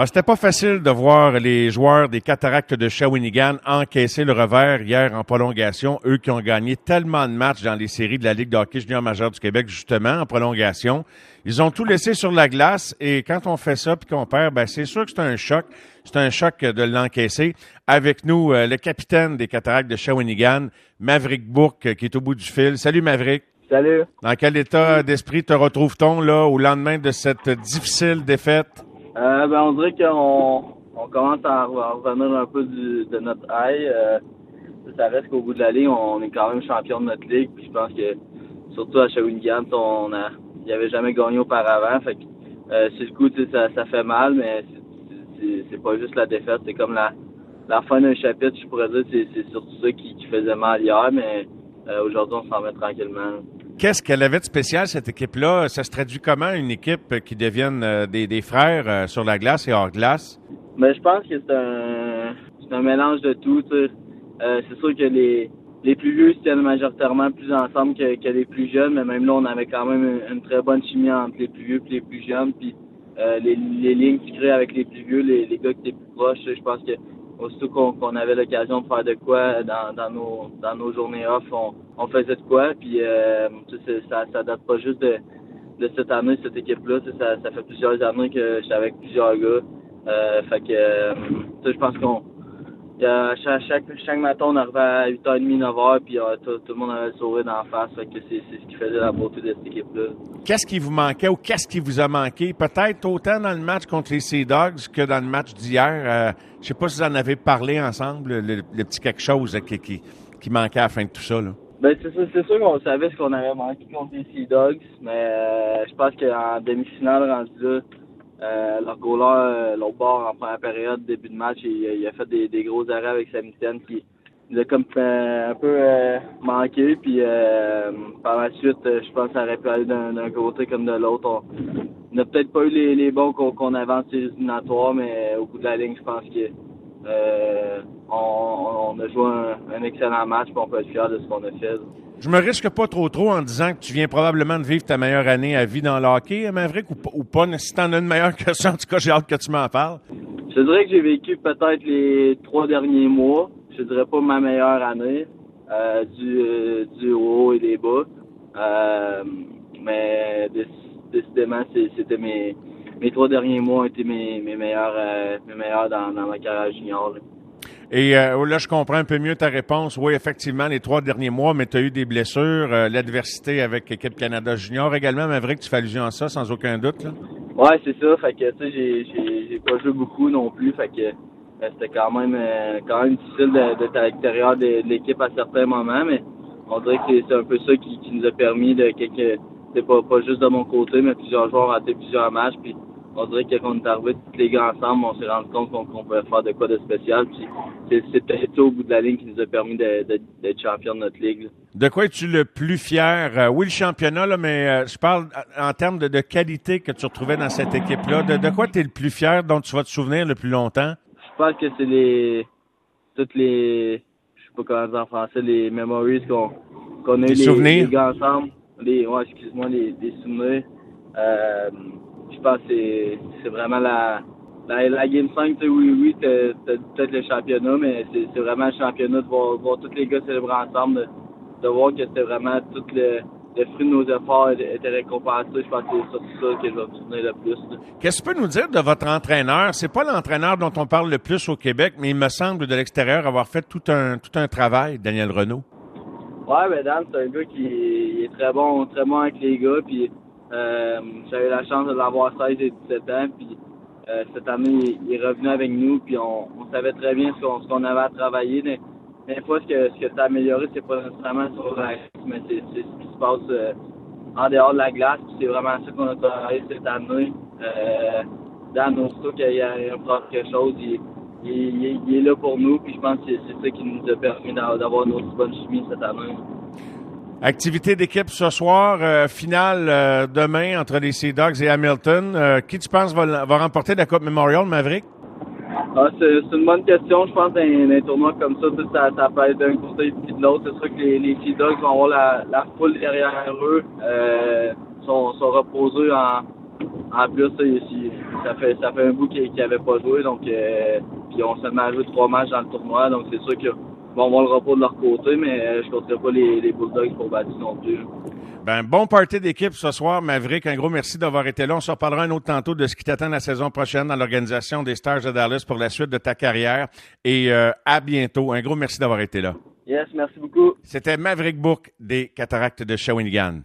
Ah, c'était pas facile de voir les joueurs des Cataractes de Shawinigan encaisser le revers hier en prolongation. Eux qui ont gagné tellement de matchs dans les séries de la Ligue de hockey junior majeur du Québec, justement, en prolongation. Ils ont tout laissé sur la glace et quand on fait ça puis qu'on perd, ben, c'est sûr que c'est un choc. C'est un choc de l'encaisser. Avec nous, euh, le capitaine des Cataractes de Shawinigan, Maverick Bourque, qui est au bout du fil. Salut, Maverick. Salut. Dans quel état d'esprit te retrouve-t-on là au lendemain de cette difficile défaite? Euh, ben, on dirait qu'on on commence à, revenir un peu du, de notre high. Euh, ça reste qu'au bout de la ligne, on est quand même champion de notre ligue. Puis je pense que surtout à Shawinigan, on a, il avait jamais gagné auparavant. Fait que euh, le coup, ça, ça fait mal, mais c'est pas juste la défaite, c'est comme la, la fin d'un chapitre, je pourrais dire, c'est surtout ça qui, qui, faisait mal hier, mais euh, aujourd'hui, on s'en met tranquillement. Qu'est-ce qu'elle avait de spécial, cette équipe-là? Ça se traduit comment, une équipe qui devienne euh, des, des, frères euh, sur la glace et hors glace? Ben, je pense que c'est un, un mélange de tout. Euh, c'est sûr que les, les plus vieux se tiennent majoritairement plus ensemble que, que, les plus jeunes, mais même là, on avait quand même une, très bonne chimie entre les plus vieux et les plus jeunes. Puis les, les lignes qui créent avec les plus vieux, les, les gars qui étaient plus proches, je pense que aussitôt qu'on avait l'occasion de faire de quoi dans, dans, nos, dans nos journées off, on, on faisait de quoi. Puis euh, ça, ça date pas juste de, de cette année, cette équipe-là. Ça, ça fait plusieurs années que j'étais avec plusieurs gars. Euh, fait que euh, je pense qu'on chaque, chaque, chaque, matin, on arrivait à 8h30, 9h, puis euh, tout, tout, le monde avait le sourire d'en face. Fait que c'est ce qui faisait la beauté de cette équipe-là. Qu'est-ce qui vous manquait ou qu'est-ce qui vous a manqué? Peut-être autant dans le match contre les Sea Dogs que dans le match d'hier. Euh, je sais pas si vous en avez parlé ensemble, le, le petit quelque chose qui, qui, qui, manquait à la fin de tout ça. Là. Ben, c'est sûr qu'on savait ce qu'on avait manqué contre les Sea Dogs, mais euh, je pense qu'en demi-finale, rendu là, euh, leur goaler, euh, l'autre bord, en première période, début de match, il, il a fait des, des, gros arrêts avec sa mitaine qui nous a comme un peu euh, manqué. Puis euh, par la suite, euh, je pense que ça aurait pu aller d'un côté comme de l'autre. On n'a peut-être pas eu les, les bons qu'on avait en éliminatoires, mais au bout de la ligne, je pense que on, on, a joué un, un excellent match, puis on peut être fier de ce qu'on a fait. Je me risque pas trop trop en disant que tu viens probablement de vivre ta meilleure année à vie dans le hockey, Maverick, ou, ou pas. Si t'en as une meilleure que ça, en tout cas, j'ai hâte que tu m'en parles. Je dirais que j'ai vécu peut-être les trois derniers mois. Je dirais pas ma meilleure année, euh, du, euh, du haut et des bas. Euh, mais décidément, c'était mes, mes trois derniers mois ont été mes, mes meilleurs, euh, mes meilleurs dans, dans ma carrière junior. Là. Et euh, là, je comprends un peu mieux ta réponse. Oui, effectivement, les trois derniers mois, mais tu as eu des blessures, euh, l'adversité avec l'équipe Canada Junior également. Mais vrai que tu fais allusion à ça, sans aucun doute. Là. Ouais, c'est ça. Fait que, tu sais, j'ai, j'ai pas joué beaucoup non plus. Fait que euh, c'était quand même, quand même difficile d'être à l'extérieur de, de l'équipe à certains moments. Mais on dirait que c'est un peu ça qui, qui nous a permis de quelques, c'est pas, pas juste de mon côté, mais plusieurs joueurs ont raté plusieurs matchs. Puis on dirait que quand on est arrivé tous les gars ensemble, on s'est rendu compte qu'on qu pouvait faire de quoi de spécial. Puis c'est peut-être ça au bout de la ligne qui nous a permis d'être champion de notre ligue. De quoi es-tu le plus fier? Euh, oui, le championnat, là, mais euh, je parle en termes de, de, qualité que tu retrouvais dans cette équipe-là. De, de, quoi tu es le plus fier, dont tu vas te souvenir le plus longtemps? Je pense que c'est les toutes les je sais pas comment dire en français, les memories qu'on qu'on a eu les, les, gars ensemble. Les ouais, excuse-moi, les, les. Euh, je pense que c'est vraiment la, la, la Game 5, oui, oui, t'as peut-être le championnat, mais c'est vraiment le championnat de voir, voir tous les gars célébrer ensemble, de, de voir que c'était vraiment tout le, le fruit de nos efforts était récompensé. Je pense que c'est surtout ça que je vais me souvenir le plus. Qu'est-ce que tu peux nous dire de votre entraîneur? C'est pas l'entraîneur dont on parle le plus au Québec, mais il me semble de l'extérieur avoir fait tout un, tout un travail, Daniel Renault. Ouais, ben Dan, c'est un gars qui est très bon, très bon avec les gars, puis euh, J'avais la chance de l'avoir 16 et 17 ans. Puis euh, cette année, il est revenu avec nous. Puis on, on savait très bien ce qu'on qu avait à travailler. Mais, des fois, ce que, ce que tu as amélioré, c'est pas nécessairement sur la mais c'est ce qui se passe euh, en dehors de la glace. Puis c'est vraiment ça qu'on a travaillé cette année. Euh, dans nos stocks, il y a un quelque chose. Il, il, est là pour nous. Puis je pense que c'est ça qui nous a permis d'avoir une aussi bonne chimie cette année. Activité d'équipe ce soir, euh, finale euh, demain entre les Sea Dogs et Hamilton. Euh, qui tu penses va, va, remporter la Coupe Memorial, Maverick? Ah, c'est une bonne question. Je pense qu'un un tournoi comme ça, ça, ça peut être d'un côté et de l'autre. C'est sûr que les, les Sea Dogs vont avoir la, la foule derrière eux. Euh, sont, sont reposés en, en plus, ça, fait, ça fait un bout qu'il n'avait pas joué. Donc, euh, puis on s'est mis trois matchs dans le tournoi. Donc, c'est sûr bon, on va le repos de leur côté, mais je ne compterai pas les, les Bulldogs pour battre non plus. Ben, bon party d'équipe ce soir, Maverick. Un gros merci d'avoir été là. On se reparlera un autre tantôt de ce qui t'attend la saison prochaine dans l'organisation des Stars de Dallas pour la suite de ta carrière. Et euh, à bientôt. Un gros merci d'avoir été là. Yes, merci beaucoup. C'était Maverick Book des Cataractes de Shawinigan.